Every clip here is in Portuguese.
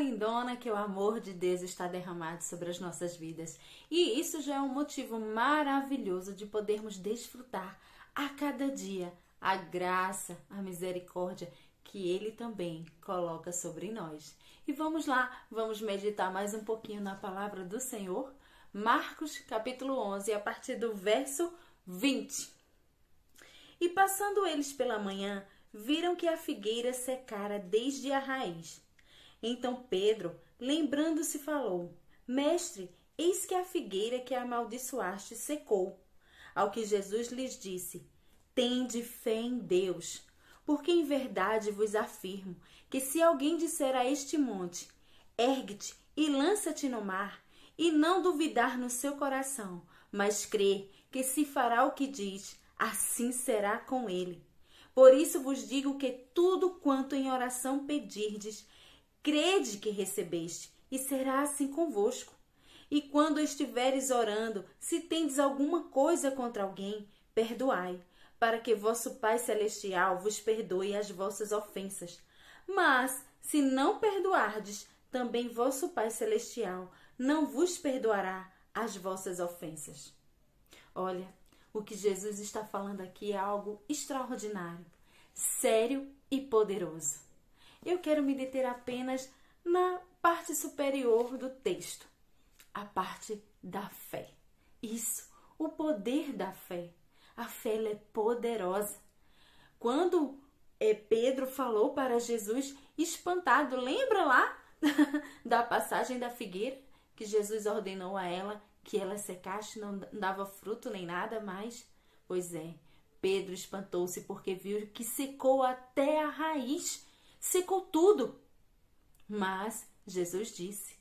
lindona que o amor de Deus está derramado sobre as nossas vidas. E isso já é um motivo maravilhoso de podermos desfrutar a cada dia a graça, a misericórdia que Ele também coloca sobre nós. E vamos lá, vamos meditar mais um pouquinho na palavra do Senhor. Marcos capítulo 11, a partir do verso 20. E passando eles pela manhã, viram que a figueira secara desde a raiz. Então Pedro, lembrando-se, falou: Mestre, eis que a figueira que amaldiçoaste secou. Ao que Jesus lhes disse: Tende fé em Deus, porque em verdade vos afirmo que se alguém disser a este monte: Ergue-te e lança-te no mar, e não duvidar no seu coração, mas crer que se fará o que diz, assim será com ele. Por isso vos digo que tudo quanto em oração pedirdes, crede que recebeste, e será assim convosco. E quando estiveres orando, se tendes alguma coisa contra alguém, perdoai, para que vosso Pai Celestial vos perdoe as vossas ofensas. Mas, se não perdoardes, também vosso Pai Celestial não vos perdoará as vossas ofensas. Olha, o que Jesus está falando aqui é algo extraordinário, sério e poderoso. Eu quero me deter apenas na parte superior do texto, a parte da fé. Isso, o poder da fé. A fé é poderosa. Quando é, Pedro falou para Jesus, espantado, lembra lá da passagem da figueira que Jesus ordenou a ela que ela secasse, não dava fruto nem nada mais? Pois é, Pedro espantou-se porque viu que secou até a raiz, secou tudo. Mas Jesus disse: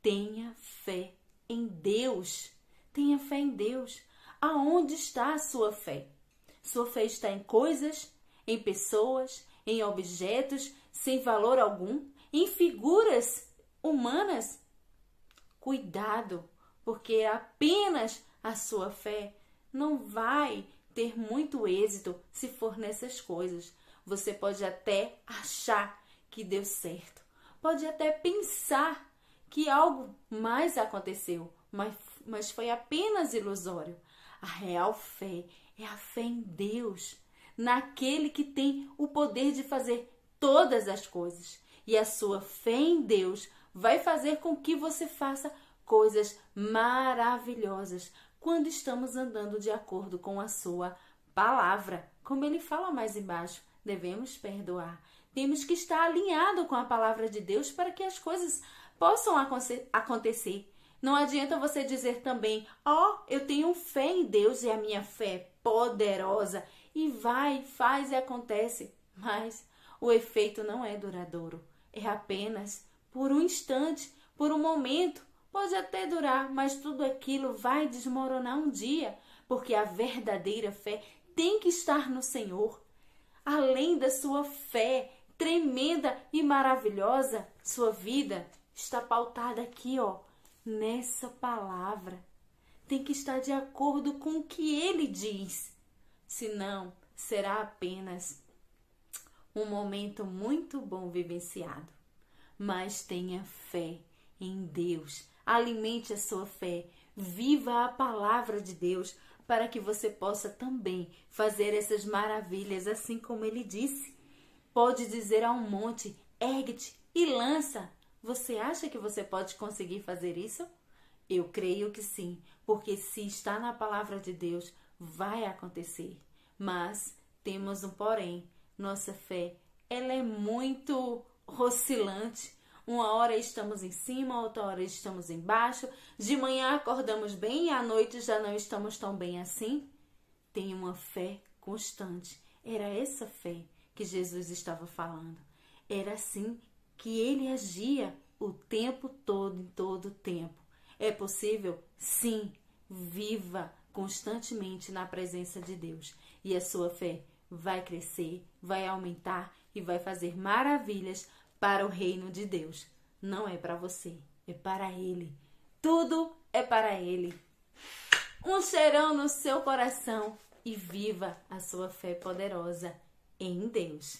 tenha fé em Deus, tenha fé em Deus. Aonde está a sua fé? Sua fé está em coisas, em pessoas, em objetos sem valor algum, em figuras humanas? Cuidado, porque apenas a sua fé não vai ter muito êxito se for nessas coisas. Você pode até achar que deu certo, pode até pensar que algo mais aconteceu, mas, mas foi apenas ilusório. A real fé é a fé em Deus, naquele que tem o poder de fazer todas as coisas. E a sua fé em Deus vai fazer com que você faça coisas maravilhosas quando estamos andando de acordo com a sua palavra. Como ele fala mais embaixo, devemos perdoar. Temos que estar alinhado com a palavra de Deus para que as coisas possam acontecer. Não adianta você dizer também, ó, oh, eu tenho fé em Deus e a minha fé é poderosa e vai, faz e acontece. Mas o efeito não é duradouro. É apenas por um instante, por um momento. Pode até durar, mas tudo aquilo vai desmoronar um dia, porque a verdadeira fé tem que estar no Senhor. Além da sua fé tremenda e maravilhosa, sua vida está pautada aqui, ó, nessa palavra. Tem que estar de acordo com o que ele diz. Senão, será apenas um momento muito bom vivenciado. Mas tenha fé em Deus. Alimente a sua fé. Viva a palavra de Deus para que você possa também fazer essas maravilhas, assim como ele disse. Pode dizer a um monte: ergue-te e lança você acha que você pode conseguir fazer isso? Eu creio que sim, porque se está na palavra de Deus, vai acontecer. Mas temos um porém. Nossa fé, ela é muito oscilante. Uma hora estamos em cima, outra hora estamos embaixo. De manhã acordamos bem e à noite já não estamos tão bem assim. Tenha uma fé constante. Era essa fé que Jesus estava falando. Era assim que ele agia o tempo todo, em todo o tempo. É possível? Sim. Viva constantemente na presença de Deus e a sua fé vai crescer, vai aumentar e vai fazer maravilhas para o reino de Deus. Não é para você, é para Ele. Tudo é para Ele. Um cheirão no seu coração e viva a sua fé poderosa em Deus.